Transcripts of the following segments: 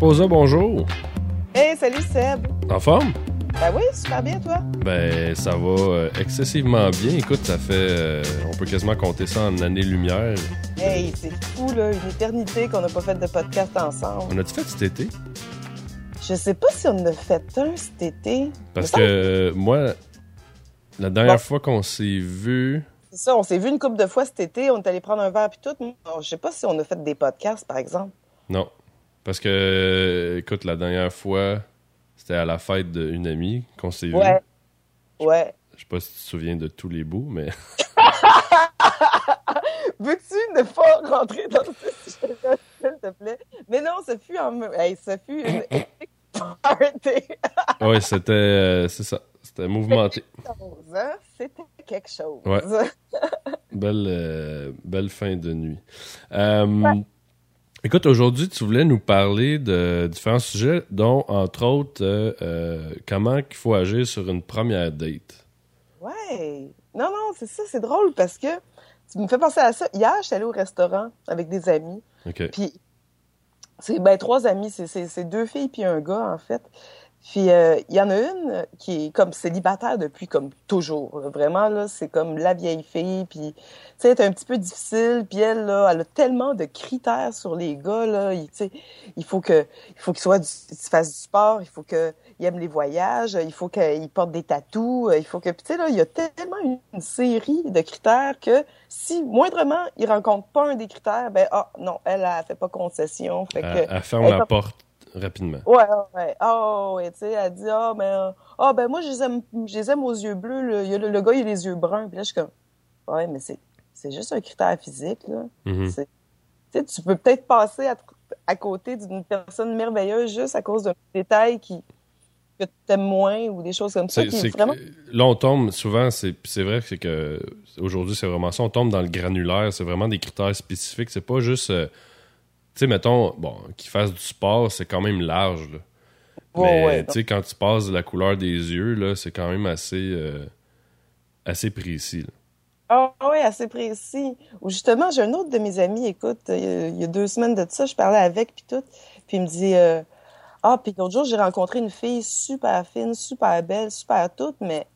Marie-Posa, bonjour. Hey, salut Seb. En forme? Ben oui, super bien, toi? Ben, ça va euh, excessivement bien. Écoute, ça fait. euh, on peut quasiment compter ça en années-lumière. Hey, c'est fou, là, une éternité qu'on n'a pas fait de podcast ensemble. On a-tu fait cet été? Je sais pas si on en a fait un cet été. Parce que euh, moi, la dernière Bon. fois qu'on s'est vu. C'est ça, on s'est vu une couple de fois cet été, on est allé prendre un verre puis tout. Je sais pas si on a fait des podcasts, par exemple. Non. Parce que, écoute, la dernière fois, c'était à la fête d'une amie qu'on s'est vu. Ouais. Ouais. Je sais pas si tu te souviens de tous les bouts, mais. Veux-tu ne pas rentrer dans ce sujet-là, s'il te plaît? Mais non, ce fut en... Hey, ce fut une party. ouais, c'était. euh, c'est ça. C'était mouvementé. Hein? C'était quelque chose. Ouais. Belle, euh, belle fin de nuit. Euh, Écoute, aujourd'hui, tu voulais nous parler de différents sujets, dont, entre autres, euh, euh, comment il faut agir sur une première date. Ouais. Non, non, c'est ça, c'est drôle parce que tu me fais penser à ça. Hier, je suis allée au restaurant avec des amis. OK. Puis, c'est ben, trois amis, c'est- deux filles puis un gars, en fait. Puis, euh, il y en a une qui est comme célibataire depuis comme toujours. là. Vraiment, là, c'est comme la vieille fille. Puis, tu sais, elle est un petit peu difficile. Puis elle, là, elle a tellement de critères sur les gars, là. Il, tu sais, il faut que, il faut qu'il soit fasse du sport. Il faut qu'il aime les voyages. Il faut qu'il porte des tatous. Il faut que, puis tu sais, là, il y a tellement une, série de critères que si, moindrement, il rencontre pas un des critères, ben, ah, non, elle, elle, fait pas concession. Fait que, Elle, elle ferme elle la porte rapidement. Ouais, ouais. Ah, ouais, tu sais, elle dit, ah, ben, ah, ben, moi, je les aime, je les aime aux yeux bleus, là. Il y a le, le gars, il a les yeux bruns. Puis là, je suis comme, ouais, mais c'est, c'est juste un critère physique, là. Mhm. C'est- Tu sais, tu peux peut-être passer à, à côté d'une personne merveilleuse juste à cause d'un détail qui, que tu aimes moins ou des choses comme ça. Vraiment, là, on tombe souvent, c'est c'est vrai que c'est que aujourd'hui, c'est vraiment ça. On tombe dans le granulaire, c'est vraiment des critères spécifiques. C'est pas juste. euh, sais, mettons, bon, qu'il fasse du sport, c'est quand même large. Là. Ouais, Mais ouais, tu sais, quand tu passes de la couleur des yeux, là, c'est quand même assez, euh, assez précis. là. Ah oui, assez précis. Ou justement, j'ai un autre de mes amis, écoute, il y a, il y a deux semaines de ça, je parlais avec, puis tout, puis il me dit, euh, ah, puis l'autre jour, j'ai rencontré une fille super fine, super belle, super toute, mais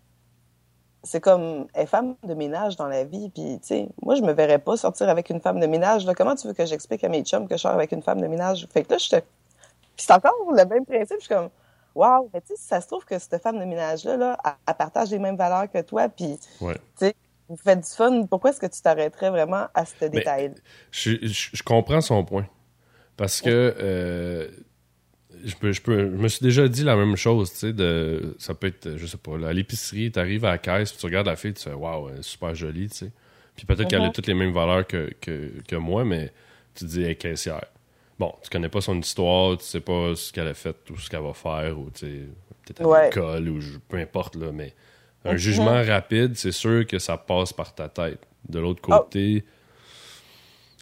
c'est comme, elle est femme de ménage dans la vie, puis tu sais, moi, je me verrais pas sortir avec une femme de ménage, là. Comment tu veux que j'explique à mes chums que je sors avec une femme de ménage? Fait que là, je te... Puis c'est encore le même principe, je suis comme, Wow, mais tu sais, si ça se trouve que cette femme de ménage-là, là, elle, elle partage les mêmes valeurs que toi, puis Ouais. vous faites du fun, pourquoi est-ce que tu t'arrêterais vraiment à ce détail Je, je- je comprends son point. Parce que euh, je, peux, je, peux, je me suis déjà dit la même chose, tu sais, de, ça peut être, je sais pas, là, à l'épicerie, tu arrives à la caisse, puis tu regardes la fille, tu fais waouh, elle est super jolie, tu sais. Puis peut-être qu'elle a Mhm. toutes les mêmes valeurs que, que, que moi, mais tu te dis, elle est caissière. Bon, tu connais pas son histoire, tu sais pas ce qu'elle a fait ou ce qu'elle va faire, ou tu sais, peut-être à Ouais. l'école, ou je- peu importe, là, mais un Mhm. jugement rapide, c'est sûr que ça passe par ta tête. De l'autre Oh. côté,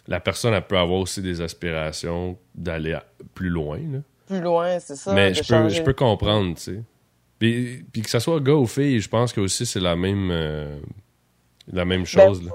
la personne, elle peut avoir aussi des aspirations d'aller plus loin. là. Plus loin, c'est ça. Mais je peux, je peux comprendre, tu sais. Puis, puis que ça soit gars ou fille, je pense que aussi c'est la même, euh, la même chose. là.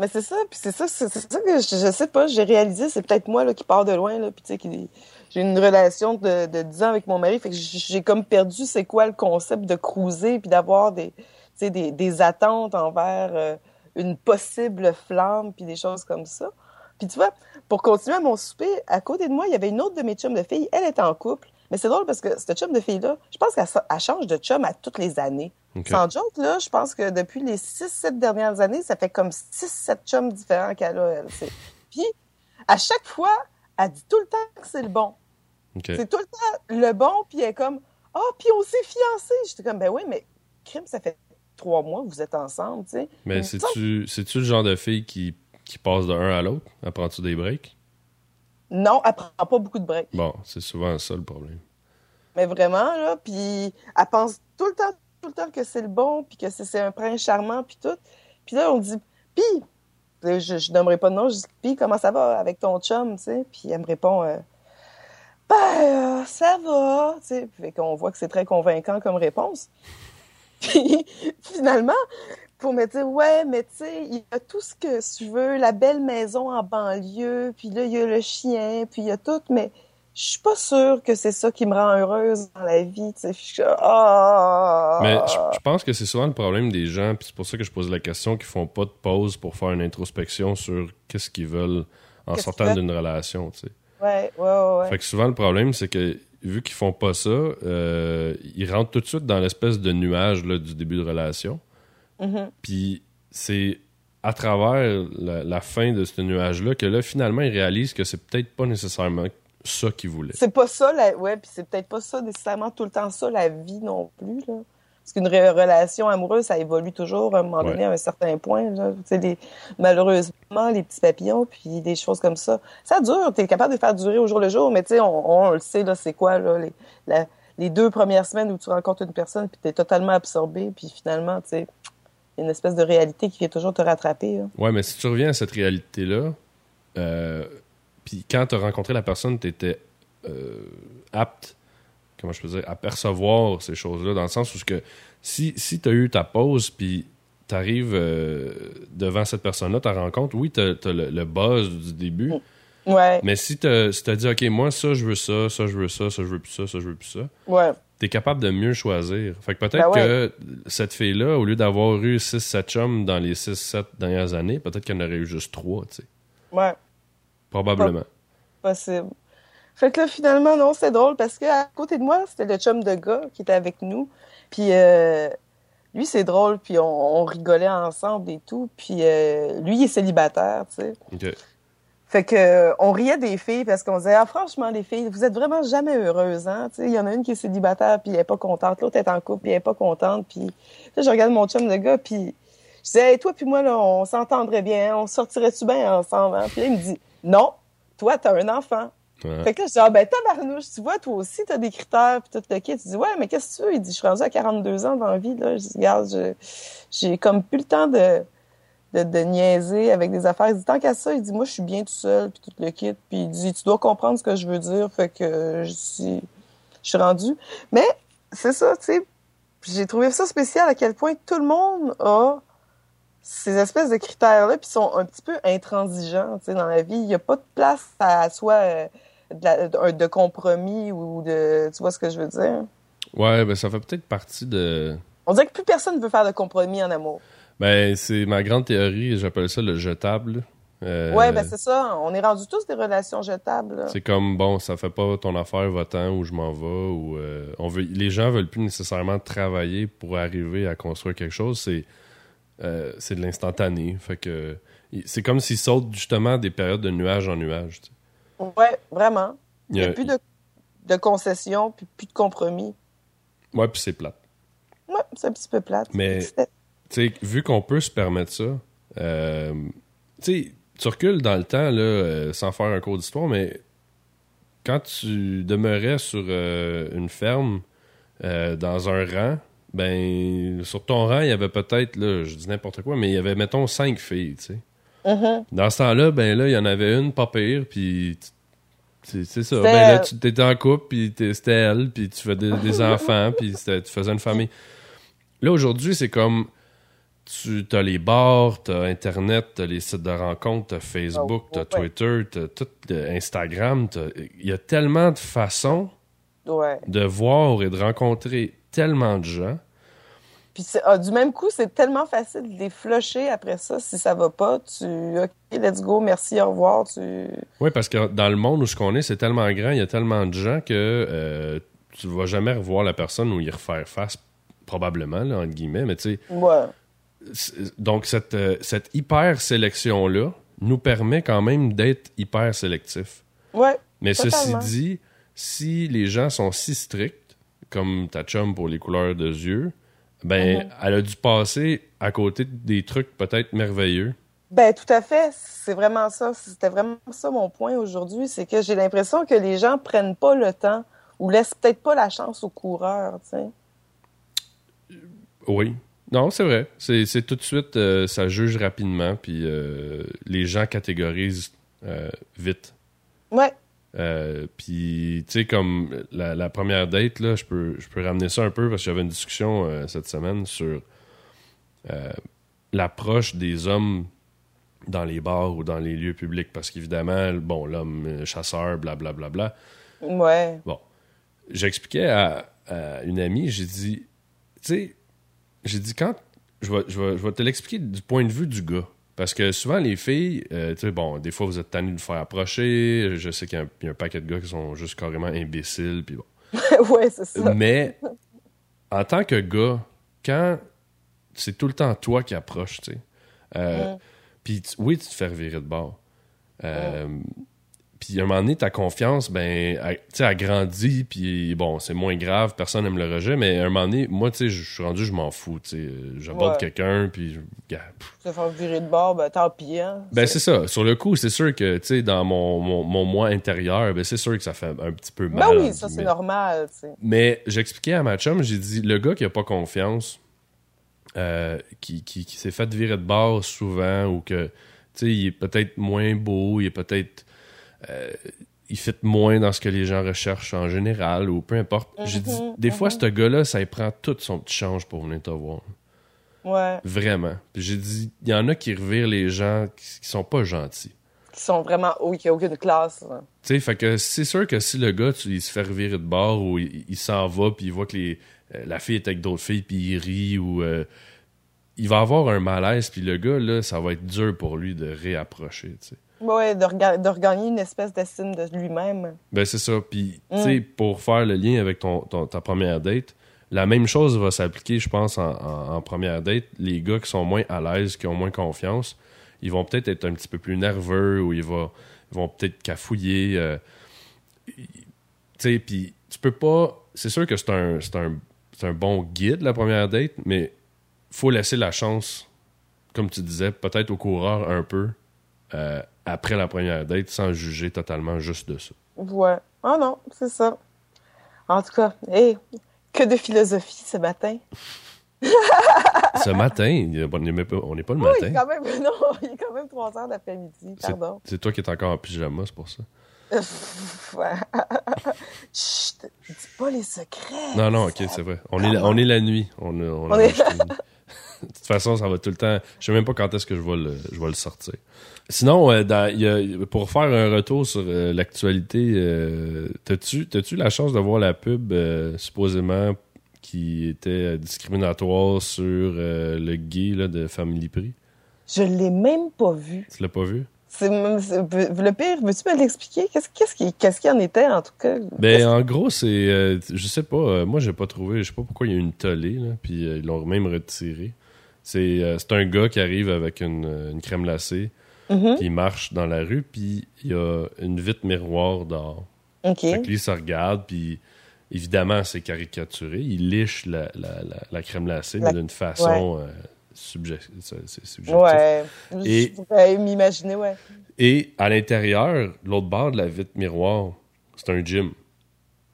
Mais c'est ça, puis c'est ça, c'est c'est ça que je, je sais pas, j'ai réalisé, c'est peut-être moi là, qui pars de loin, là, puis tu sais, qui- j'ai une relation de, de 10 ans avec mon mari, fait que j'ai comme perdu c'est quoi le concept de cruiser, puis d'avoir des, tu sais, des, des attentes envers euh, une possible flamme, puis des choses comme ça. Puis tu vois, pour continuer à mon souper, à côté de moi, il y avait une autre de mes chums de filles, elle était en couple, mais c'est drôle parce que cette chum de fille-là, je pense qu'elle elle change de chum à toutes les années. Ok. Sans joke, là, je pense que depuis les 6-7 dernières années, ça fait comme 6-7 chums différents qu'elle a, elle. Puis, à chaque fois, elle dit tout le temps que c'est le bon. C'est tout le temps le bon, puis elle est comme « Ah, puis on s'est fiancés! » J'étais comme « Ben oui, mais crime, ça fait trois mois que vous êtes ensemble, tu sais. » Mais c'est-tu le genre de fille qui, qui passe de un à l'autre? Apprends-tu des breaks? Non, elle prend pas beaucoup de breaks. Bon, c'est souvent ça le problème. Mais vraiment, là, puis elle pense tout le temps, tout le temps que c'est le bon, puis que c'est c'est un prince charmant, puis tout. Puis là, on dit, puis, je, je nommerai pas de nom, je dis, puis comment ça va avec ton chum, tu sais? Puis elle me répond, euh, ben, euh, ça va, tu sais. Fait qu'on voit que c'est très convaincant comme réponse. Puis finalement, pour me dire, ouais, mais tu sais, il y a tout ce que tu veux, la belle maison en banlieue, puis là, il y a le chien, puis il y a tout, mais je suis pas sûre que c'est ça qui me rend heureuse dans la vie. Ah! Mais je, je pense que c'est souvent le problème des gens, puis c'est pour ça que je pose la question, qu'ils font pas de pause pour faire une introspection sur qu'est-ce qu'ils veulent en sortant d'une relation, tu sais. Ouais, ouais, ouais. ouais. Fait que souvent, le problème, c'est que vu qu'ils font pas ça, euh, ils rentrent tout de suite dans l'espèce de nuage là, du début de relation. Mhm. Puis c'est à travers la, la fin de ce nuage-là que là, finalement, ils réalisent que c'est peut-être pas nécessairement ça qu'ils voulaient. C'est pas ça, la... ouais, puis c'est peut-être pas ça nécessairement tout le temps ça la vie non plus là. Parce qu'une re- relation amoureuse, ça évolue toujours à un moment Ouais. donné à un certain point. Là. Tu les... Malheureusement, les petits papillons, puis des choses comme ça, ça dure. T'es capable de faire durer au jour le jour, mais tu sais, on, on le sait là, c'est quoi là, les, la- les deux premières semaines où tu rencontres une personne, puis t'es totalement absorbé, puis finalement, tu sais, il une espèce de réalité qui vient toujours te rattraper. Là. Ouais, mais si tu reviens à cette réalité-là, euh, puis quand tu as rencontré la personne, tu étais apte, comment je peux dire, à percevoir ces choses-là, dans le sens où ce que si, si tu as eu ta pause, puis tu arrives devant cette personne-là, ta rencontre, oui, tu as, le, le buzz du début, Ouais, mais si tu as, dit, OK, moi, ça, je veux ça, ça, je veux ça, ça, je veux plus ça, ça, je veux plus ça, ouais. T'es capable de mieux choisir. Fait que peut-être Ben ouais. que cette fille-là, au lieu d'avoir eu 6-7 chums dans les 6-7 dernières années, peut-être qu'elle en aurait eu juste 3, tu sais. Ouais. Probablement. possible. Fait que là, finalement, non, c'est drôle parce que à côté de moi, c'était le chum de gars qui était avec nous. Puis euh, lui, c'est drôle, puis on, on rigolait ensemble et tout. Puis euh, lui, il est célibataire, tu sais. Fait que on riait des filles parce qu'on disait ah franchement les filles vous êtes vraiment jamais heureuses hein. Tu sais il y en a une qui est célibataire puis elle est pas contente. L'autre est en couple puis elle est pas contente puis là je regarde mon chum de gars puis je disais hey, toi puis moi là on s'entendrait bien on sortirait-tu bien ensemble hein? puis là il me dit non toi t'as un enfant. Ouais. fait que là je dis ah ben tabarnouche tu vois toi aussi t'as des critères puis tout le kit. Tu dis ouais mais qu'est-ce que tu veux? Il dit je suis rendu à 42 ans dans la vie là. Je dis regarde je- j'ai comme plus le temps de de, de niaiser avec des affaires. Il dit, tant qu'à ça, il dit, moi, je suis bien tout seul, puis tout le kit. Puis il dit, tu dois comprendre ce que je veux dire. Fait que je suis, je suis rendu. Mais c'est ça, tu sais. J'ai trouvé ça spécial à quel point tout le monde a ces espèces de critères-là, puis sont un petit peu intransigeants, tu sais, dans la vie. Il n'y a pas de place à soit euh, de, la- de- de compromis ou de... Tu vois ce que je veux dire? Ouais, ben ça fait peut-être partie de. On dirait que plus personne veut faire de compromis en amour. Ben, c'est ma grande théorie, j'appelle ça le jetable. Euh, Ouais, ben c'est ça. On est rendus tous des relations jetables. c'est comme bon, ça fait pas ton affaire, va-t'en ou je m'en vais ou euh, on veut les gens veulent plus nécessairement travailler pour arriver à construire quelque chose, c'est euh, c'est de l'instantané. Fait que c'est comme s'ils sautent justement des périodes de nuage en nuage. tu sais. Ouais, vraiment. Il n'y a- a plus de, de concessions, puis plus de compromis. Ouais, puis c'est plate. Ouais, c'est un petit peu plate. Mais- C'était- tu sais, vu qu'on peut se permettre ça, euh, tu sais, tu recules dans le temps, là, euh, sans faire un cours d'histoire, mais quand tu demeurais sur euh, une ferme, euh, dans un rang, ben, sur ton rang, il y avait peut-être, là, je dis n'importe quoi, mais il y avait, mettons, cinq filles, tu sais. Mhm. Dans ce temps-là, ben là, il y en avait une pas pire, puis c'est ça. Ben là, tu étais en couple, puis c'était elle, puis tu fais des, des enfants, puis tu faisais une famille. Là, aujourd'hui, c'est comme tu as les bars, t'as Internet, t'as les sites de rencontres, t'as Facebook, Oh, t'as ouais. Twitter, t'as tout euh, Instagram. Il y a tellement de façons Ouais. de voir et de rencontrer tellement de gens. Puis ah, du même coup, c'est tellement facile de les flusher après ça. Si ça va pas, tu OK, let's go, merci, au revoir. Tu Oui, parce que dans le monde où ce qu'on est, c'est tellement grand, il y a tellement de gens que euh, tu vas jamais revoir la personne ou y refaire face, probablement, là, entre guillemets. Mais tu sais, ouais. Donc cette, euh, cette hyper sélection-là nous permet quand même d'être hyper sélectif. Ouais. Mais Totalement. ceci dit, si les gens sont si stricts, comme ta chum pour les couleurs de yeux, ben, Mhm. elle a dû passer à côté des trucs peut-être merveilleux. Ben tout à fait, c'est vraiment ça. C'était vraiment ça mon point aujourd'hui, c'est que j'ai l'impression que les gens prennent pas le temps ou laissent peut-être pas la chance aux coureurs, tu sais. Oui. Non, c'est vrai. C'est tout de suite, euh, ça juge rapidement, puis euh, les gens catégorisent euh, vite. Ouais. Puis, tu sais, comme la, la première date, là, je peux, je peux ramener ça un peu parce que j'avais une discussion cette semaine sur l'approche des hommes dans les bars ou dans les lieux publics. Parce qu'évidemment, bon, l'homme chasseur, blablabla, bla, bla, bla. Ouais. Bon. J'expliquais à, à une amie, j'ai dit, tu sais, j'ai dit quand. Je vais, je, vais, je vais te l'expliquer du point de vue du gars. Parce que souvent, les filles, euh, tu sais, bon, des fois, vous êtes tanné de vous faire approcher. Je sais qu'il y, a un- il y a un paquet de gars qui sont juste carrément imbéciles. Puis bon. ouais, c'est ça. Mais en tant que gars, quand c'est tout le temps toi qui approches, tu sais. euh, Mm. Puis oui, tu te fais revirer de bord. Euh, Puis à un moment donné, ta confiance, ben, tu sais, elle grandit, puis bon, c'est moins grave, personne n'aime le rejet, mais à un moment donné, moi, tu sais, je suis rendu, je m'en fous, tu sais. J'aborde Ouais. quelqu'un, puis je-. Se faire virer de bord, ben tant pis, hein. Ben, c'est ça. Sur le coup, c'est sûr que, tu sais, dans mon, mon, mon moi intérieur, ben, c'est sûr que ça fait un petit peu mal. Ben oui, ça c'est normal, tu sais. Mais j'expliquais à ma chum, j'ai dit, le gars qui a pas confiance, euh, qui, qui, qui s'est fait virer de bord souvent, ou que, tu sais, il est peut-être moins beau, il est peut-être. Euh, il fit moins dans ce que les gens recherchent en général, ou peu importe. J'ai dit, Mhm, des fois, ce gars-là, ça y prend tout son petit change pour venir te voir. Ouais. Vraiment. J'ai dit, il y en a qui revirent les gens qui, qui sont pas gentils. Qui sont vraiment. Oui, qui a aucune classe. hein. Tu sais, fait que c'est sûr que si le gars, tu, il se fait revirer de bord ou il, il s'en va puis il voit que les, euh, la fille est avec d'autres filles puis il rit ou euh, il va avoir un malaise puis le gars, là, ça va être dur pour lui de réapprocher, tu sais. Ouais, de, rega- de regagner une espèce d'estime de lui-même. Ben, c'est ça. Puis, tu Mm. sais, pour faire le lien avec ton, ton- ta première date, la même chose va s'appliquer, je pense, en, en- en première date. Les gars qui sont moins à l'aise, qui ont moins confiance, ils vont peut-être être un petit peu plus nerveux ou ils, va- ils vont peut-être cafouiller. euh, tu sais, puis tu peux pas. C'est sûr que c'est un, c'est un, un bon guide, la première date, mais faut laisser la chance, comme tu disais, peut-être au coureur un peu euh, après la première date sans juger totalement juste de ça. Ouais. Ah non, c'est ça. En tout cas, hey, que de philosophie ce matin. Ce matin, on n'est pas, on n'est pas le Oui, matin. quand même, non, il est quand même 3 heures d'après-midi, C'est- pardon. C'est toi qui es encore en pyjama, c'est pour ça. Chut, dis pas les secrets. Non, non, ok, c'est vrai. On est, la- on est la nuit. On, on On est- De toute façon, ça va tout le temps. Je sais même pas quand est-ce que je vais le, je vais le sortir. Sinon, euh, dans- il y a- pour faire un retour sur euh, l'actualité, euh, t'as-tu t'as-tu la chance de voir la pub euh, supposément qui était discriminatoire sur le gay là, de Family Prix? Je l'ai même pas vu. Tu l'as pas vu? C'est c'est- le pire, veux-tu me l'expliquer? Qu'est-ce qu'est-ce qui, qu'est-ce qui en était, en tout cas? Ben, en gros, c'est. euh, je sais pas. euh, moi, j'ai pas trouvé. Je sais pas pourquoi il y a eu une tollée, là. Puis euh, ils l'ont même retiré. C'est euh, c'est un gars qui arrive avec une, une crème glacée. Mhm. Puis il marche dans la rue. Puis il y a une vitre miroir dehors. OK. Fait que lui, il se regarde. Puis évidemment, c'est caricaturé. Il liche la, la, la, la crème glacée, La- mais d'une façon euh, subject- c'est- c'est subjectif. Ouais. Et- Je pourrais m'imaginer, ouais. Et à l'intérieur, l'autre bord de la vitre miroir, c'est un gym.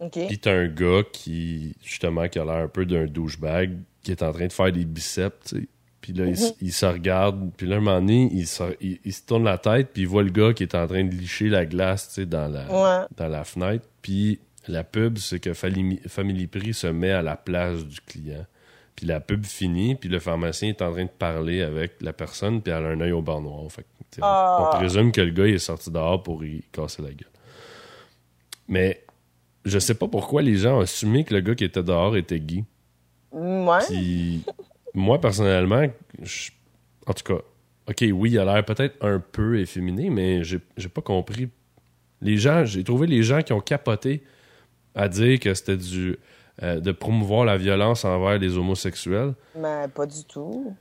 OK. Puis t'as un gars qui, justement, qui a l'air un peu d'un douchebag, qui est en train de faire des biceps, tu sais. Puis là, il, se regarde, puis là, un moment donné, il se, il, il se tourne la tête, puis il voit le gars qui est en train de licher la glace, tu sais, dans la, Ouais. dans la fenêtre. Puis la pub, c'est que Family, Family Prix se met à la place du client. Puis la pub finit, puis le pharmacien est en train de parler avec la personne, puis elle a un œil au bar noir. Fait que, on- Ah. on présume que le gars il est sorti dehors pour y casser la gueule. Mais je sais pas pourquoi les gens ont assumé que le gars qui était dehors était gay. Ouais. Puis moi, personnellement, en tout cas, ok, oui, il a l'air peut-être un peu efféminé, mais j'ai j'ai pas compris. Les gens, j'ai trouvé les gens qui ont capoté à dire que c'était du euh, de promouvoir la violence envers les homosexuels. Mais pas du tout.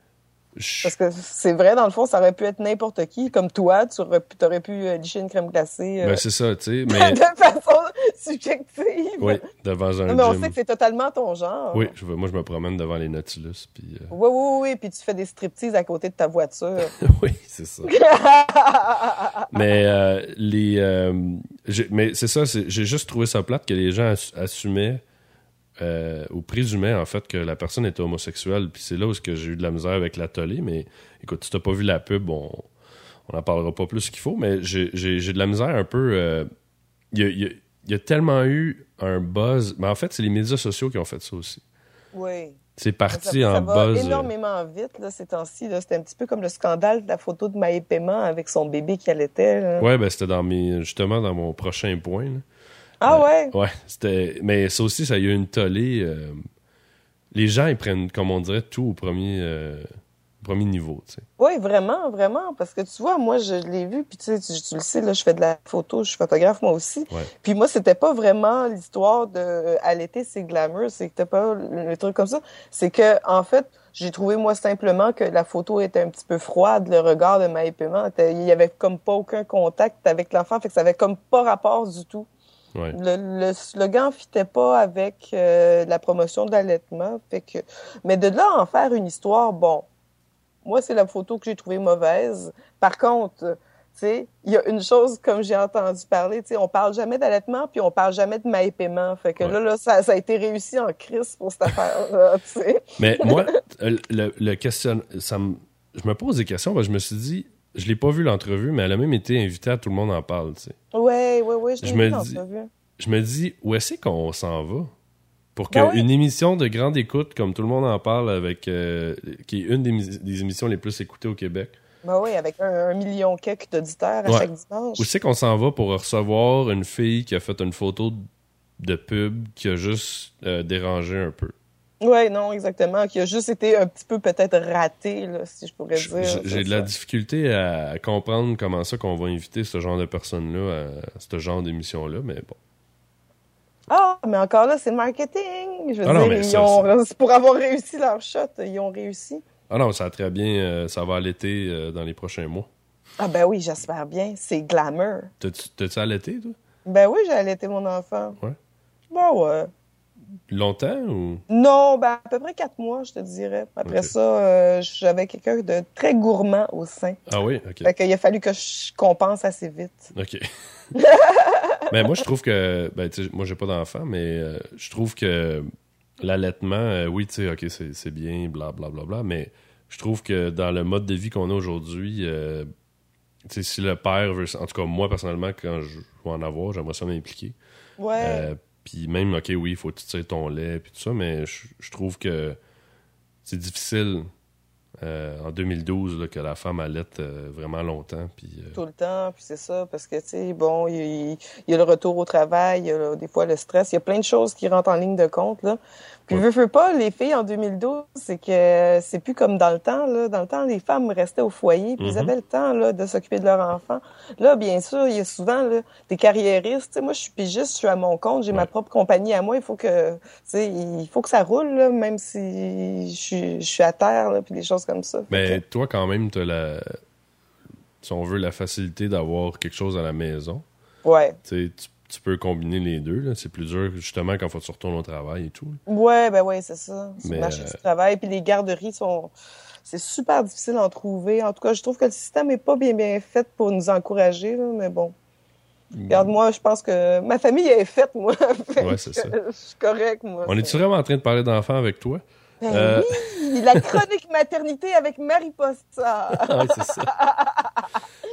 Je- Parce que c'est vrai, dans le fond, ça aurait pu être n'importe qui. Comme toi, tu aurais pu, euh, licher une crème glacée euh, ben, c'est ça, tu sais, mais de façon subjective. oui, devant un Non, mais on gym. sait que c'est totalement ton genre. Oui, je, moi je me promène devant les Nautilus, puis euh, Oui, oui, oui, puis tu fais des striptease à côté de ta voiture. oui, c'est ça. mais euh, les euh, mais c'est ça j'ai juste trouvé ça plate que les gens ass- assumaient euh, ou présumaient en fait que la personne était homosexuelle puis c'est là où j'ai eu de la misère avec la tollée mais écoute si t'as pas vu la pub on on en parlera pas plus qu'il faut mais j'ai de la misère un peu euh, il y, y a- il y a tellement eu un buzz mais en fait c'est les médias sociaux qui ont fait ça aussi oui. c'est Ça, parti ça en va buzz euh, énormément vite, là, ces temps-ci. C'était un petit peu comme le scandale de la photo de Maë Paiement avec son bébé qui allaitait. Ouais, ben c'était dans mes justement dans mon prochain point. là. Ah ouais? Ouais, c'était. Mais ça aussi, ça y a une tollée. euh, Les gens, ils prennent, comme on dirait, tout au premier, euh, premier niveau, tu sais. Oui, vraiment, vraiment. Parce que tu vois, moi, je l'ai vu, puis tu sais, tu, tu le sais, là, je fais de la photo, je suis photographe moi aussi. Ouais. Puis moi, c'était pas vraiment l'histoire de euh, à l'été, c'est glamour, c'était pas le, le truc comme ça. C'est que, en fait, j'ai trouvé, moi, simplement que la photo était un petit peu froide, le regard de ma paiement. Il y avait comme pas aucun contact avec l'enfant, fait que ça avait comme pas rapport du tout. Ouais. Le, le slogan fitait pas avec euh, la promotion de l'allaitement. Fait que, mais de là à en faire une histoire, bon, moi c'est la photo que j'ai trouvée mauvaise. Par contre, il y a une chose comme j'ai entendu parler, on parle jamais d'allaitement puis on parle jamais de maïpaiement. Fait que Ouais. là, là, ça, ça a été réussi en crise pour cette affaire-là. Mais moi, le, le question, ça me, je me pose des questions, parce que je me suis dit, je l'ai pas vu l'entrevue, mais elle a même été invitée à Tout le monde en parle, tu sais. Ouais, ouais, ouais, je, Je l'ai me dis-. Je me dis, où est-ce qu'on s'en va? Pour qu'une Ben oui. émission de grande écoute, comme Tout le monde en parle, avec euh, qui est une des, mis- des émissions les plus écoutées au Québec, Ben oui, avec un, un million quelques d'auditeurs à Ouais. chaque dimanche. Où c'est qu'on s'en va pour recevoir une fille qui a fait une photo de pub qui a juste euh, dérangé un peu? Ouais, non, exactement. Qui a juste été un petit peu peut-être raté, là, si je pourrais dire. J'ai de la difficulté à comprendre comment ça qu'on va inviter ce genre de personnes-là à ce genre d'émission-là, mais bon. Ah, mais encore là, c'est le marketing. Je veux Ah non, dire, mais ils ça, ont, pour avoir réussi leur shot, ils ont réussi. Ah non, ça va très bien, euh, ça va allaiter euh, dans les prochains mois. Ah ben oui, j'espère bien. C'est glamour. T'as-tu allaité, toi? Ben oui, j'ai allaité mon enfant. Ouais. Bon, ouais. Longtemps ou? Non, ben à peu près quatre mois, je te dirais. Après ça, euh, j'avais quelqu'un de très gourmand au sein. Ah oui, ok. Fait qu'il a fallu que je compense assez vite. Ok. mais moi, je trouve que. Ben, moi, j'ai pas d'enfant, mais euh, je trouve que l'allaitement, euh, oui, tu sais, ok, c'est bien, blablabla, bla, bla, bla, mais je trouve que dans le mode de vie qu'on a aujourd'hui, tu sais, si le père veut. En tout cas, moi, personnellement, quand je vais en avoir, j'aimerais ça m'impliquer. Ouais. Puis même, ok, oui, il faut que tu tires ton lait, puis tout ça, mais je, trouve que c'est difficile euh, en 2012 là, que la femme allaite euh, vraiment longtemps. Puis, euh, tout le temps, puis c'est ça, parce que, tu sais, bon, il y, y a le retour au travail, il y a des fois le stress, il y a plein de choses qui rentrent en ligne de compte, là. Puis, Ouais. veux, veux pas, les filles en 2012, c'est que c'est plus comme dans le temps, là. Dans le temps, les femmes restaient au foyer, puis ils Mhm. avaient le temps, là, de s'occuper de leur enfant. Là, bien sûr, il y a souvent, là, des carriéristes, moi, je suis pigiste, je suis à mon compte, j'ai ma propre compagnie à moi, il faut que, il faut que ça roule, là, même si je suis, je suis à terre, là, puis des choses comme ça. Mais que- toi, quand même, tu la. Si on veut, la facilité d'avoir quelque chose à la maison. ouais. Tu, tu peux combiner les deux. là. C'est plus dur, justement, quand faut que tu retournes au travail et tout. Ouais, ben ouais, c'est ça. C'est le marché euh, du travail. Puis les garderies sont. C'est super difficile à en trouver. En tout cas, je trouve que le système est pas bien bien fait pour nous encourager, là, mais bon. Regarde, moi, je pense que ma famille est faite, moi. Ouais, c'est ça. Je suis correct, moi. On est-tu vraiment en train de parler d'enfants avec toi? Ben Euh, oui, la chronique maternité avec Marie Posta. ouais, c'est ça.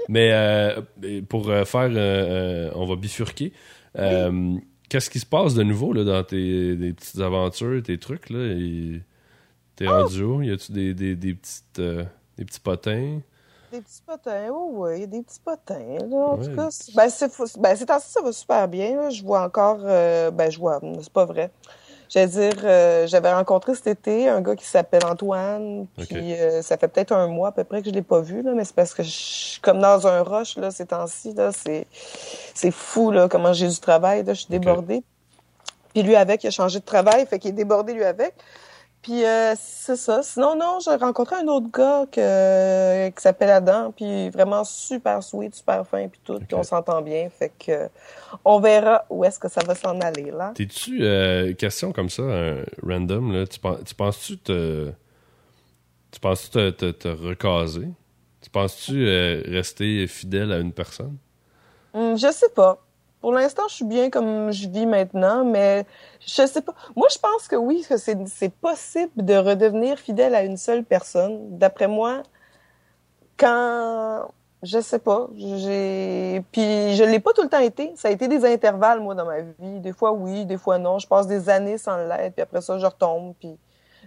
Mais euh, pour euh, faire. euh, on va bifurquer. Qu'est-ce qui se passe de nouveau là, dans tes petites aventures, tes trucs? là? Et T'es Oh! rendu où? Y a-tu des, des, des, petites, des petits potins? Des petits potins, oh oui, des petits potins. Là, en Ouais. tout cas, ben, c'est, ben, ça va super bien. Là. Je vois encore, ben, je vois, c'est pas vrai. J'allais dire, euh, j'avais rencontré cet été un gars qui s'appelle Antoine, puis euh, ça fait peut-être un mois à peu près que je l'ai pas vu, là, mais c'est parce que je suis comme dans un rush, là, ces temps-ci, là, c'est, c'est fou, là, comment j'ai du travail, là, je suis débordée. Puis lui avec, il a changé de travail, fait qu'il est débordé lui avec. Puis euh, c'est ça. Sinon, non, j'ai rencontré un autre gars que, qui s'appelle Adam, puis vraiment super sweet, super fin, puis tout, puis on s'entend bien. Fait que on verra où est-ce que ça va s'en aller, là. T'es-tu, euh, question comme ça, random, là, tu, pen- tu penses-tu te. Tu penses-tu te, te, te recaser? Tu penses-tu euh, rester fidèle à une personne? Hum, je sais pas. Pour l'instant, je suis bien comme je vis maintenant, mais je sais pas. Moi, je pense que oui, que c'est possible de redevenir fidèle à une seule personne. D'après moi, quand je sais pas, j'ai puis je l'ai pas tout le temps été. Ça a été des intervalles moi dans ma vie. Des fois oui, des fois non. Je passe des années sans l'être, puis après ça je retombe. Puis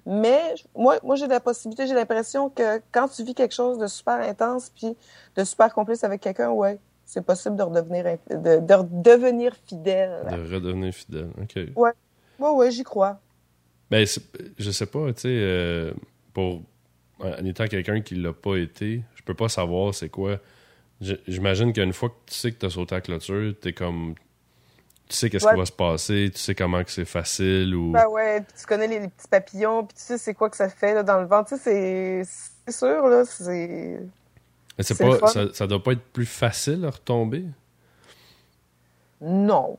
mais moi, moi j'ai la possibilité, j'ai l'impression que quand tu vis quelque chose de super intense puis de super complice avec quelqu'un, ouais, c'est possible de redevenir de, de redevenir fidèle. De redevenir fidèle, ok. Ouais, ouais, ouais, j'y crois. Ben, je sais pas, tu sais, euh, pour en étant quelqu'un qui l'a pas été, je peux pas savoir c'est quoi. J'imagine qu'une fois que tu sais que tu as sauté à la clôture, t'es comme tu sais qu'est-ce qui va se passer, tu sais comment que c'est facile ou. Ben ouais, tu connais les, petits papillons, puis tu sais c'est quoi que ça fait là, dans le ventre. Tu sais, c'est sûr, là, c'est. C'est pas, ça, ça, doit pas être plus facile à retomber? Non.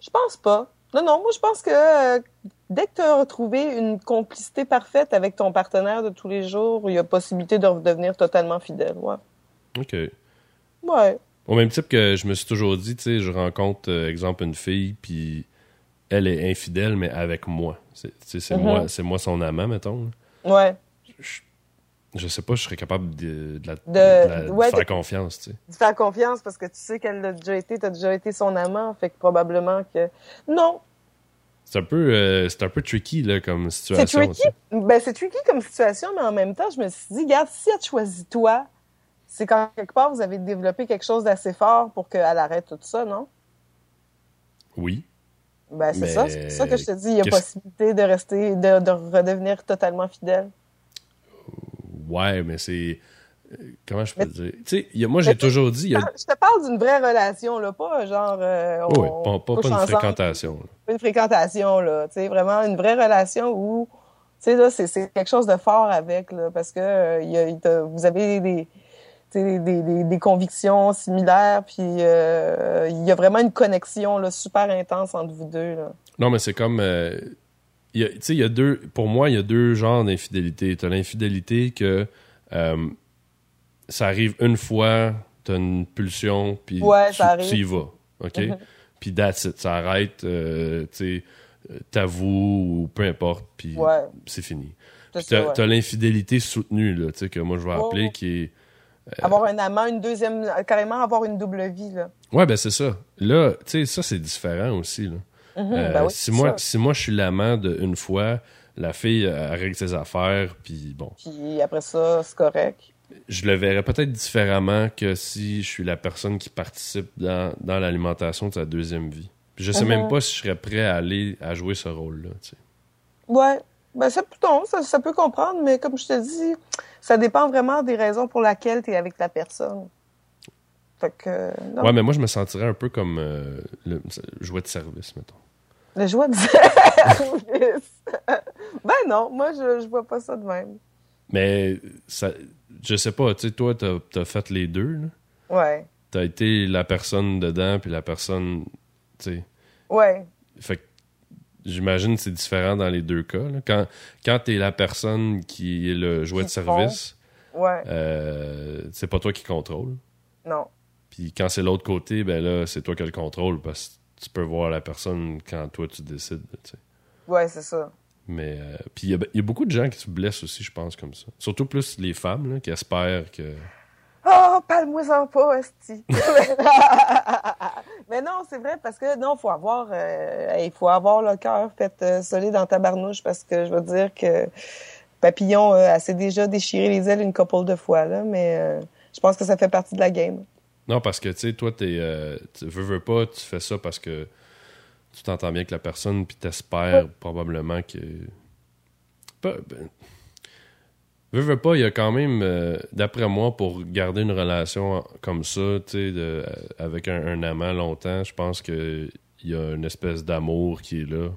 Je pense pas. Non, non, moi je pense que euh, dès que tu as retrouvé une complicité parfaite avec ton partenaire de tous les jours, il y a possibilité de redevenir totalement fidèle, ouais. OK. Ouais. Au même type que je me suis toujours dit, tu sais, je rencontre, euh, exemple, une fille, puis elle est infidèle, mais avec moi. C'est mm-hmm. moi, c'est moi son amant, mettons. Ouais. Je, sais pas, je serais capable de, de, la, faire confiance, tu sais. De faire confiance parce que tu sais qu'elle a déjà été, t'as déjà été son amant, fait que probablement que non. C'est un peu, euh, c'est un peu tricky là comme situation. C'est tricky. Ben c'est tricky comme situation, mais en même temps, je me suis dit, regarde, si elle choisit toi, c'est quand quelque part vous avez développé quelque chose d'assez fort pour qu'elle arrête tout ça, non? Oui. Ben, c'est ça, c'est ça que je te dis. Il y a possibilité de rester, de, redevenir totalement fidèle. Ouais, mais c'est. Euh, comment je peux dire? Tu sais, moi, j'ai toujours dit. Je te parle d'une vraie relation, là, pas genre. Euh, oui, pas, une fréquentation. Pas une fréquentation, là. Tu sais, vraiment une vraie relation où. Tu sais, là, c'est quelque chose de fort avec, là, parce que euh, y a, vous avez des des, convictions similaires, puis euh, il y a vraiment une connexion là, super intense entre vous deux. Non, mais c'est comme. Euh, il y a deux. Pour moi, il y a deux genres d'infidélité. Tu as l'infidélité que euh, ça arrive une fois, tu as une pulsion, puis tu, y vas. OK? Puis that's it. Ça arrête, tu sais, t'avoues ou peu importe, puis c'est fini. Tu as, l'infidélité soutenue, là, tu sais, que moi je vais appeler, qui est euh, avoir un amant, une deuxième, carrément avoir une double vie, là. Ouais, ben c'est ça. Là, tu sais, ça, c'est différent aussi, là. Mm-hmm, euh, ben si, moi, si moi, je suis l'amant d'une fois, la fille règle ses affaires, puis bon. Puis après ça, c'est correct. Je le verrais peut-être différemment que si je suis la personne qui participe dans, dans l'alimentation de sa deuxième vie. Puis je sais même mm-hmm. pas si je serais prêt à aller à jouer ce rôle-là, tu sais. Ouais. Ben, ça, ça, ça peut comprendre, mais comme je te dis, ça dépend vraiment des raisons pour lesquelles tu es avec la personne. Fait que, non. Ouais, mais moi, je me sentirais un peu comme euh, le jouet de service, mettons. Le jouet de service? ben non, moi, je, je vois pas ça de même. Mais, ça, je sais pas, tu sais, toi, t'as as fait les deux, là. Ouais. T'as été la personne dedans, puis la personne, tu sais. Ouais. Fait que J'imagine que c'est différent dans les deux cas. Quand, quand tu es la personne qui est le jouet de service, ouais. euh, c'est pas toi qui contrôle. Non. Puis quand c'est l'autre côté, ben là, c'est toi qui as le contrôle parce que tu peux voir la personne quand toi tu décides. sais. Ouais, c'est ça. Mais euh, puis il y, a beaucoup de gens qui se blessent aussi, je pense, comme ça. Surtout plus les femmes là, qui espèrent que. Oh, parle-moi-en pas, Esti. Mais non, c'est vrai, parce que non, faut avoir euh, il faut avoir le cœur fait euh, solide dans ta barnouche parce que je veux dire que Papillon euh, a s'est déjà déchiré les ailes une couple de fois, là, mais je pense que ça fait partie de la game. Non, parce que tu sais, toi, t'es, tu veux, veux pas, tu fais ça parce que tu t'entends bien avec la personne, puis t'espères probablement que. Ben, Veux, veux pas, il y a quand même, euh, d'après moi, pour garder une relation comme ça, tu sais, avec un, amant longtemps, je pense qu'il y a une espèce d'amour qui est là.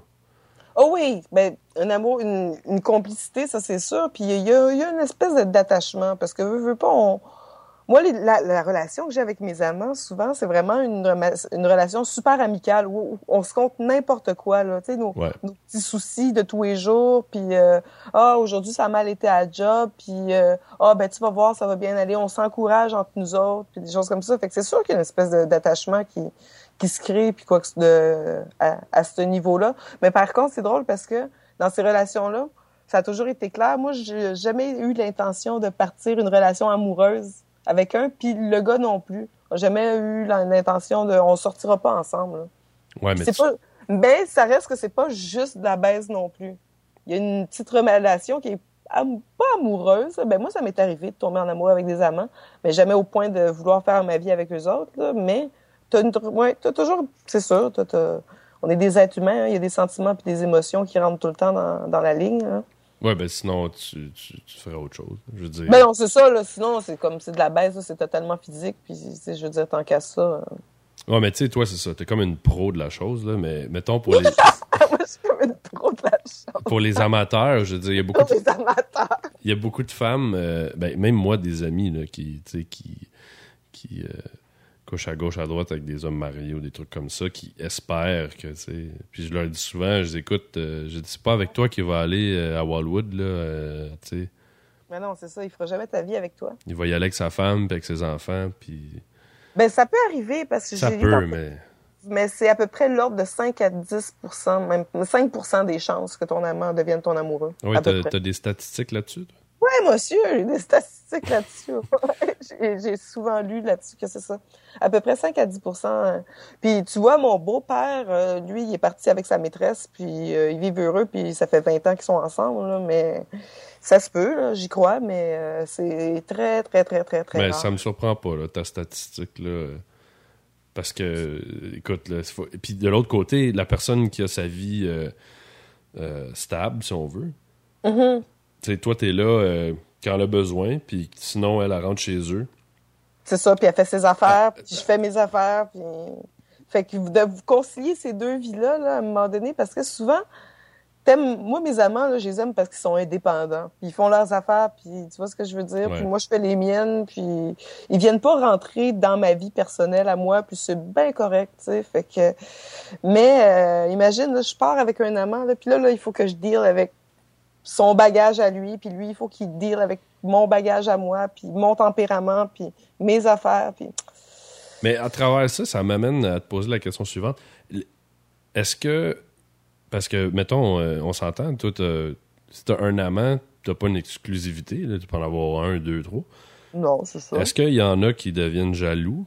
Oh oui, ben, un amour, une, complicité, ça c'est sûr. Puis il y a, y a, une espèce d'attachement, parce que veux, veux pas, on, moi, la, relation que j'ai avec mes amants, souvent, c'est vraiment une, une relation super amicale où, on se compte n'importe quoi, là, sais, nos, petits soucis de tous les jours, puis euh, ah, aujourd'hui, ça a mal été à job, puis euh, ah, ben tu vas voir, ça va bien aller, on s'encourage entre nous autres, puis des choses comme ça. Fait que c'est sûr qu'il y a une espèce d'attachement qui qui se crée, puis quoi de à, à ce niveau-là. Mais par contre, c'est drôle parce que dans ces relations-là, ça a toujours été clair. Moi, j'ai jamais eu l'intention de partir une relation amoureuse avec un, puis le gars non plus. J'ai jamais eu l'intention de on sortira pas ensemble. Ouais, mais c'est pas ben ça reste que c'est pas juste de la baise non plus. Il y a une petite relation qui est pas amoureuse. Ben moi, ça m'est arrivé de tomber en amour avec des amants, mais jamais au point de vouloir faire ma vie avec eux autres. Là. Mais t'as, une, ouais, toujours, c'est sûr, t'as, t'as, on est des êtres humains, hein, il y a des sentiments puis des émotions qui rentrent tout le temps dans, dans la ligne. Hein. Ouais, ben sinon, tu, tu, tu, ferais autre chose. Je veux dire. Ben non, c'est ça, là. Sinon, c'est comme, c'est de la baisse, c'est totalement physique. Puis, je veux dire, tant qu'à ça. Euh... Ouais, mais tu sais, toi, c'est ça. T'es comme une pro de la chose, là. Mais mettons pour les. Moi, je suis comme une pro de la chose. Pour les amateurs, je veux dire, il y a beaucoup pour de. les amateurs. Il y a beaucoup de femmes, euh, ben, même moi, des amis, là, qui, tu sais, qui. qui euh, à gauche, à droite avec des hommes mariés ou des trucs comme ça, qui espèrent que, tu sais. Puis je leur dis souvent, je dis, écoute, euh, je dis, c'est pas avec toi qu'il va aller euh, à Wildwood, là, euh, tu sais. Mais non, c'est ça, il fera jamais ta vie avec toi. Il va y aller avec sa femme, puis avec ses enfants, puis. Ben, ça peut arriver parce que Ça peut, dans- mais. Mais c'est à peu près l'ordre de 5 à 10% même 5% des chances que ton amant devienne ton amoureux. Oui, t'as des statistiques là-dessus, toi? Ouais, monsieur, j'ai des statistiques là-dessus. J'ai- souvent lu là-dessus que c'est ça. À peu près 5 à 10% euh. Puis tu vois, mon beau-père, euh, lui, il est parti avec sa maîtresse, puis euh, ils vivent heureux, puis ça fait 20 ans qu'ils sont ensemble, là, mais ça se peut, j'y crois, mais euh, c'est très, très, très, très, très Mais rare. ça me surprend pas, là, ta statistique, là. Parce que, écoute, là, faut- et puis de l'autre côté, la personne qui a sa vie euh, stable, si on veut, Mhm. tu sais, toi, t'es là euh, quand elle a besoin, puis sinon, elle, elle rentre chez eux. C'est ça, puis elle fait ses affaires, Ah, puis je fais mes affaires, puis... Fait que vous devez vous concilier ces deux vies-là, là, à un moment donné, parce que souvent, t'aimes... Moi, mes amants, là, je les aime parce qu'ils sont indépendants. Puis ils font leurs affaires, puis tu vois ce que je veux dire? Ouais. Puis moi, je fais les miennes, puis ils viennent pas rentrer dans ma vie personnelle à moi, puis c'est bien correct, tu sais. Fait que... Mais euh, imagine, là, je pars avec un amant, là, puis là, là, il faut que je deal avec son bagage à lui, puis lui, il faut qu'il deal avec mon bagage à moi, puis mon tempérament, puis mes affaires, puis... Mais à travers ça, ça m'amène à te poser la question suivante. Est-ce que. Parce que, mettons, euh, on s'entend, toi, t'as- si t'as un amant, t'as pas une exclusivité, là, tu peux en avoir un, deux, trois. Non, c'est ça. Est-ce qu'il y en a qui deviennent jaloux?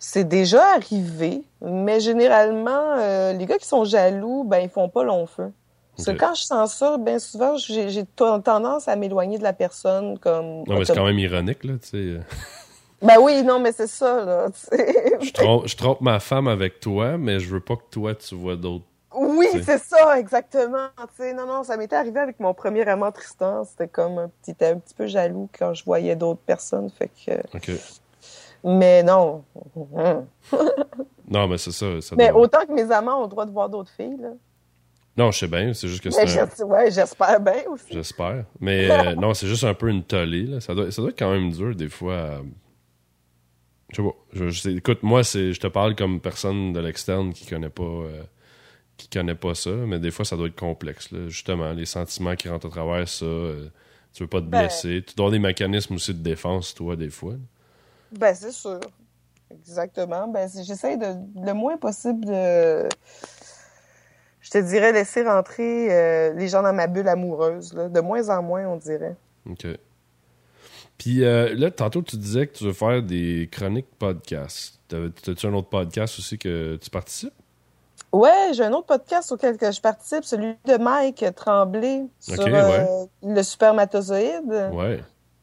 C'est déjà arrivé, mais généralement, euh, les gars qui sont jaloux, ben, ils font pas long feu. Parce que quand je sens ça, bien souvent, j'ai tendance à m'éloigner de la personne comme... Non, mais c'est quand même ironique, là, tu sais. euh. Ben oui, non, mais c'est ça, là. tu sais. Je trompe, je trompe ma femme avec toi, mais je veux pas que toi, tu vois d'autres. Oui, C'est- ça, exactement. Non, non, ça m'était arrivé avec mon premier amant Tristan. C'était comme un petit, un petit peu jaloux quand je voyais d'autres personnes. Fait que, OK. mais non. Non, mais c'est ça. ça Mais doit- autant que mes amants ont le droit de voir d'autres filles, là. Non, je sais bien, c'est juste que c'est un... j'es- ouais, j'espère bien aussi. J'espère. Mais euh, non, c'est juste un peu une tollée, là. Ça doit, ça doit être quand même dur, des fois. Je sais pas. Je, je sais- écoute, moi, je te parle comme personne de l'externe qui connaît pas... euh, qui connaît pas ça, mais des fois, ça doit être complexe, là. Justement, les sentiments qui rentrent à travers ça... euh, tu veux pas te Ben- blesser. Tu dois avoir des mécanismes aussi de défense, toi, des fois. Ben, c'est sûr. Exactement. Ben, j'essaie de, le moins possible de, je te dirais, laisser rentrer euh, les gens dans ma bulle amoureuse, là. De moins en moins, on dirait. OK. Puis euh, là, tantôt, tu disais que tu veux faire des chroniques podcasts. T'as- T'as-tu un autre podcast aussi que tu participes? Ouais, j'ai un autre podcast auquel que je participe, celui de Mike Tremblay sur Ok, euh, le spermatozoïde. Ouais.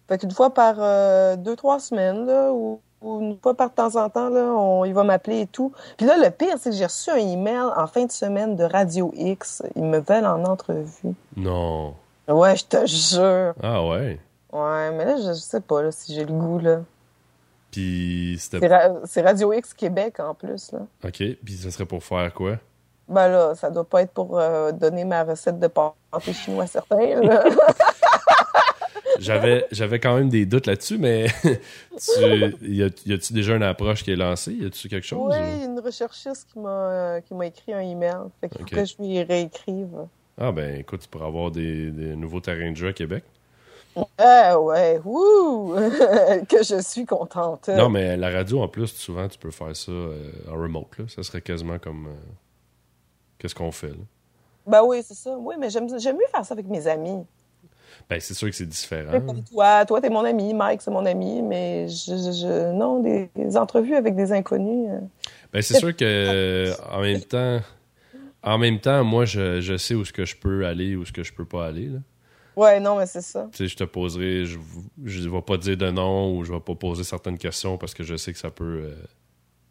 Fait qu'une fois par euh, deux, trois semaines, là, ou une fois par temps en temps, là, on, il va m'appeler et tout. Puis là, le pire, c'est que j'ai reçu un email en fin de semaine de Radio X. Ils me veulent en entrevue. Non. Ouais, je te jure. Ah ouais? Ouais, mais là, je, je sais pas là, si j'ai le goût, là. Puis C'est c'était... Ra- c'est Radio X Québec, en plus, là. OK. Puis ça serait pour faire quoi? Ben là, ça doit pas être pour euh, donner ma recette de pâté chinois à certains, là. J'avais, j'avais quand même des doutes là-dessus, mais tu, y, a, y a-tu déjà une approche qui est lancée? Y a-tu quelque chose? Oui, ou- une recherchiste qui m'a euh, qui m'a écrit un email. Fait qu'il faut que je lui réécrive. Ah ben écoute, tu pourras avoir des, des nouveaux terrains de jeu à Québec. Ah ouais, wouh! que je suis contente. Non, mais la radio, en plus, souvent, tu peux faire ça euh, en remote. Là. Ça serait quasiment comme... euh, Qu'est-ce qu'on fait, là? Ben oui, c'est ça. Oui, mais j'aime j'aime mieux faire ça avec mes amis. Ben, c'est sûr que c'est différent. Toi, toi, t'es mon ami, Mike, c'est mon ami, mais je, non, des, des entrevues avec des inconnus. euh. Ben, c'est sûr que en même temps, en même temps, moi, je, je sais où ce que je peux aller, où ce que je peux pas aller. Là. Ouais, non, mais c'est ça. Tu sais, je te poserai, je, je vais pas dire de nom ou je vais pas poser certaines questions parce que je sais que ça peut euh,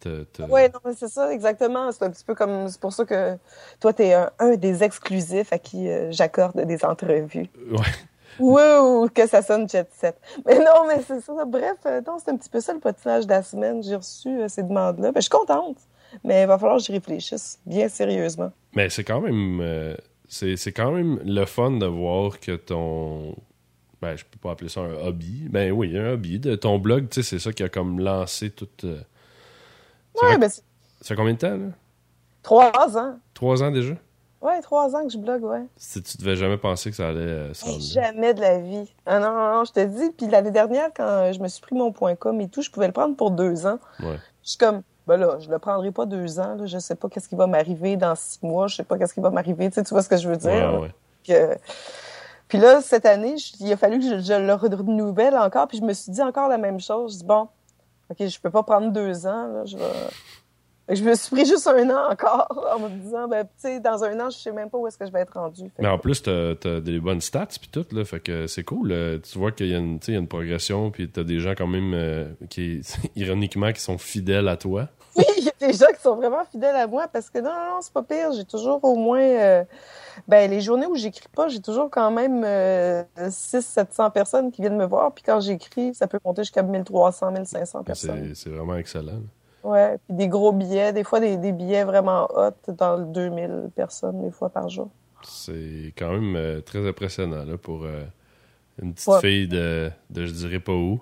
te, te- Ouais, non, mais c'est ça, exactement. C'est un petit peu comme, c'est pour ça que toi, t'es un, un des exclusifs à qui euh, j'accorde des entrevues. Ouais. Wow, que ça sonne jet set. Mais non, mais c'est ça. Bref, euh, non, c'est un petit peu ça le potinage de la semaine. J'ai reçu euh, ces demandes-là. Ben, je suis contente, mais il va falloir que j'y réfléchisse bien sérieusement. Mais c'est quand même euh, c'est c'est quand même le fun de voir que ton ben je peux pas appeler ça un hobby. Ben oui, un hobby de ton blog, tu sais, c'est ça qui a comme lancé tout euh, ça, Ouais, ben c'est ça fait combien de temps là? Trois ans. Trois ans déjà? Ouais, trois ans que je blogue, ouais. Si tu devais jamais penser que ça allait euh, Hey, jamais de la vie. Ah non, non, non, je te dis. Puis l'année dernière, quand je me suis pris mon point com et tout, je pouvais le prendre pour deux ans. Ouais. Je suis comme, ben là, je le prendrai pas deux ans. Là, je sais pas qu'est-ce qui va m'arriver dans six mois. Je sais pas qu'est-ce qui va m'arriver. Tu, sais, tu vois ce que je veux dire? Ouais. Que- Puis là, cette année, je- il a fallu que je, je le renouvelle encore. Puis je me suis dit encore la même chose. Je dis, bon, OK, je peux pas prendre deux ans. Là, je vais... Je me suis pris juste un an encore en me disant, ben, tu sais, dans un an, je sais même pas où est-ce que je vais être rendu. Fait Mais en plus, t'as as des bonnes stats puis tout, là, fait que c'est cool. euh, tu vois qu'il y, tu y a une progression, puis t'as des gens quand même euh, qui, ironiquement, qui sont fidèles à toi. Oui, il y a des gens qui sont vraiment fidèles à moi parce que non, non, non, c'est pas pire. J'ai toujours au moins, euh, ben, les journées où j'écris pas, j'ai toujours quand même euh, 600-700 personnes qui viennent me voir. Puis quand j'écris, ça peut compter jusqu'à 1300, 1500 personnes. C'est vraiment excellent. Ouais, puis des gros billets, des fois des, des billets vraiment hot dans le 2000 personnes, des fois par jour. C'est quand même euh, très impressionnant là, pour euh, une petite Ouais. fille de, de je dirais pas où.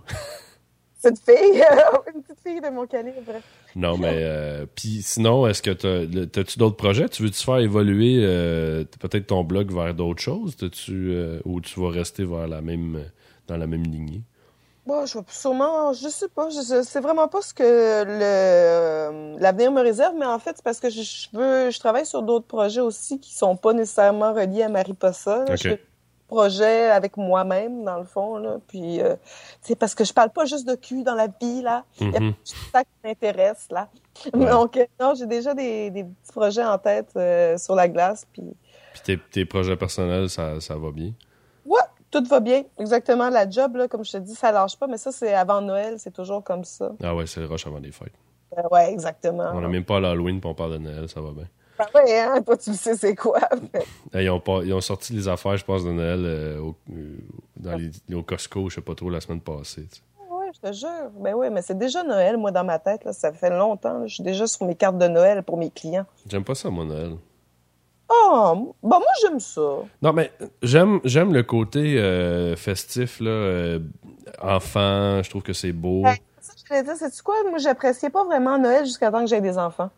Cette fille, une petite fille de mon calibre. Non, mais euh, puis sinon, est-ce que t'as t'as-tu d'autres projets? Tu veux-tu faire évoluer euh, peut-être ton blog vers d'autres choses? T'as-tu euh, ou tu vas rester vers la même dans la même lignée? Bon, je vais sûrement, je sais pas, je sais- c'est vraiment pas ce que le l'avenir me réserve, mais en fait, c'est parce que je, je veux, je travaille sur d'autres projets aussi qui sont pas nécessairement reliés à Mariposa. là. Ok. Je projets avec moi-même, dans le fond, là. Puis, euh, c'est parce que je parle pas juste de cul dans la vie, là. Il y a Mhm. tout ça qui m'intéresse, là. Ouais. Donc, euh, non, j'ai déjà des, des petits projets en tête euh, sur la glace, puis Puis tes, tes projets personnels, ça, ça va bien? Ouais, tout va bien. Exactement. La job, là, comme je te dis, ça lâche pas, mais ça, c'est avant Noël, c'est toujours comme ça. Ah ouais, c'est le rush avant les fêtes. Euh, ouais, exactement. On n'a même pas l'Halloween puis on parle de Noël, ça va bien. Ben ouais, hein, toi, tu le sais, c'est quoi. Eh, Ils ont, pas- ils ont sorti les affaires, je pense, de Noël euh, au, euh, dans les, au Costco, je sais pas trop, la semaine passée. tu sais. Ouais, je te jure. Ben ouais, mais c'est déjà Noël, moi, dans ma tête, là. Ça fait longtemps, là. Je suis déjà sur mes cartes de Noël pour mes clients. J'aime pas ça, moi, Noël. Oh, bon, moi, j'aime ça. Non, mais j'aime j'aime le côté euh, festif, là. euh, enfant, je trouve que c'est beau. Ouais. Ça, je voulais dire, sais-tu quoi? Moi, j'appréciais pas vraiment Noël jusqu'à temps que j'ai des enfants.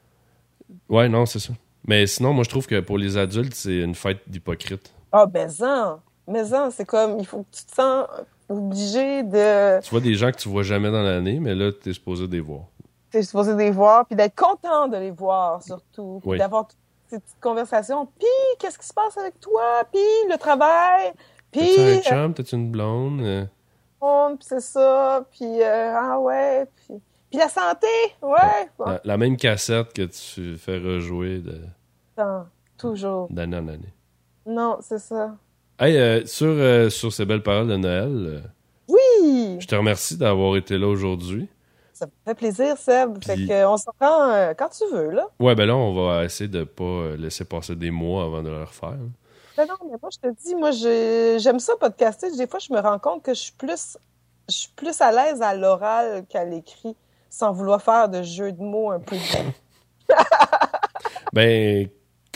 Ouais, non, c'est ça. Mais sinon, moi, je trouve que pour les adultes, c'est une fête d'hypocrite. Ah, ben, ça. Mais ça, c'est comme, il faut que tu te sens obligé de, Tu vois des gens que tu vois jamais dans l'année, mais là, t'es supposé les voir. t'es supposé les voir, puis d'être content de les voir, surtout. Puis Oui. d'avoir toutes ces petites conversations. Puis, qu'est-ce qui se passe avec toi? Puis, le travail? Puis, T'as-tu un euh, chum? T'as-tu une blonde? Euh, oh, puis c'est ça. Puis, euh, ah ouais. Puis, puis la santé. Ouais. Bon, la, la même cassette que tu fais rejouer de- toujours. d'année en année. Non, c'est ça. Hey, euh, sur, euh, sur ces belles paroles de Noël, euh, Oui! je te remercie d'avoir été là aujourd'hui. Ça me fait plaisir, Seb. Fait Puis- que, on s'en prend quand tu veux, là. Ouais, ben là, on va essayer de pas laisser passer des mois avant de le refaire. hein. Ben non, mais moi, je te dis, moi, j'ai- j'aime ça podcaster. Des fois, je me rends compte que je suis plus, je suis plus à l'aise à l'oral qu'à l'écrit, sans vouloir faire de jeu de mots un peu. Ben,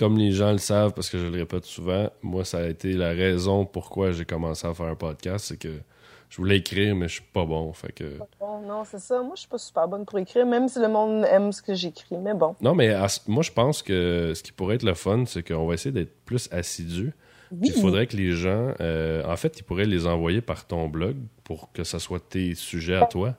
comme les gens le savent, parce que je le répète souvent, moi, ça a été la raison pourquoi j'ai commencé à faire un podcast, c'est que je voulais écrire, mais je suis pas bon. Fait que... Bon, non, c'est ça. Moi, je suis pas super bonne pour écrire, même si le monde aime ce que j'écris. Mais bon. Non, mais à moi, je pense que ce qui pourrait être le fun, c'est qu'on va essayer d'être plus assidus. Oui. Il faudrait que les gens, euh, en fait, ils pourraient les envoyer par ton blog pour que ça soit tes sujets à toi.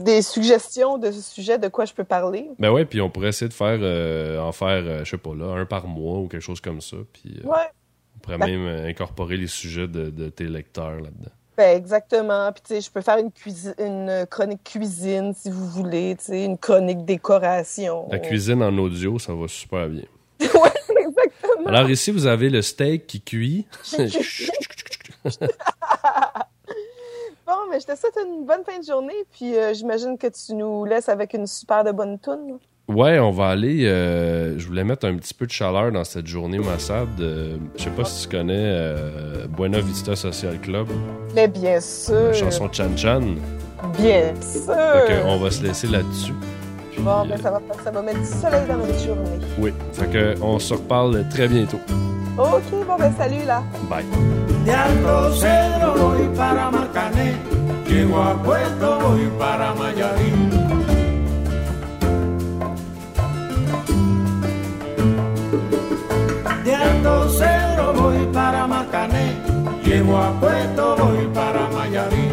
Des suggestions de sujets de quoi je peux parler. Ben ouais, puis on pourrait essayer de faire, euh, en faire, euh, je sais pas là, un par mois ou quelque chose comme ça. Puis euh, Ouais. on pourrait même euh, incorporer les sujets de, de tes lecteurs là-dedans. Ben, exactement. Puis, tu sais, je peux faire une, une chronique cuisine, si vous voulez, tu sais, une chronique décoration. La cuisine en audio, ça va super bien. Alors ici, vous avez le steak qui cuit. bon, mais je te souhaite une bonne fin de journée, puis euh, j'imagine que tu nous laisses avec une super de bonne toune. Ouais, on va aller. euh, je voulais mettre un petit peu de chaleur dans cette journée massade. Euh, je sais pas si tu connais euh, Buena Vista Social Club, Mais bien sûr. la chanson Chan Chan. Bien sûr. Que on va se laisser là-dessus. Bon, ben ça va, ça va mettre du soleil dans notre journée. oui, fait que on se reparle très bientôt. Ok, bon, ben salut là. Bye. De Alto Cedro voy para Marcané, llego a Puerto, voy para Mayarín. De Alto Cedro voy para Marcané, llego a Puerto, voy para Mayarín.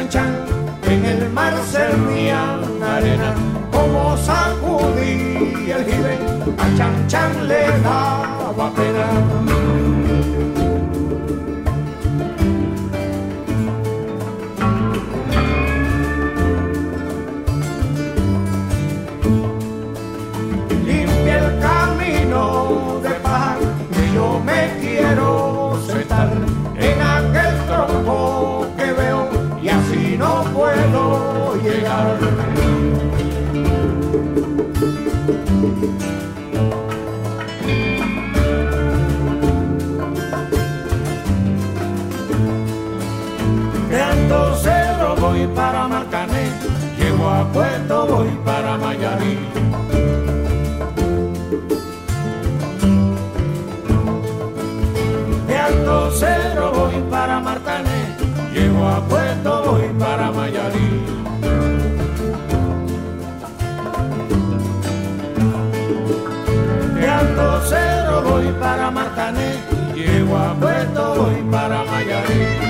En el mar servían arena, como sacudí el jibe, a Chan Chan le daba pena. Llego a voy para Mayarín.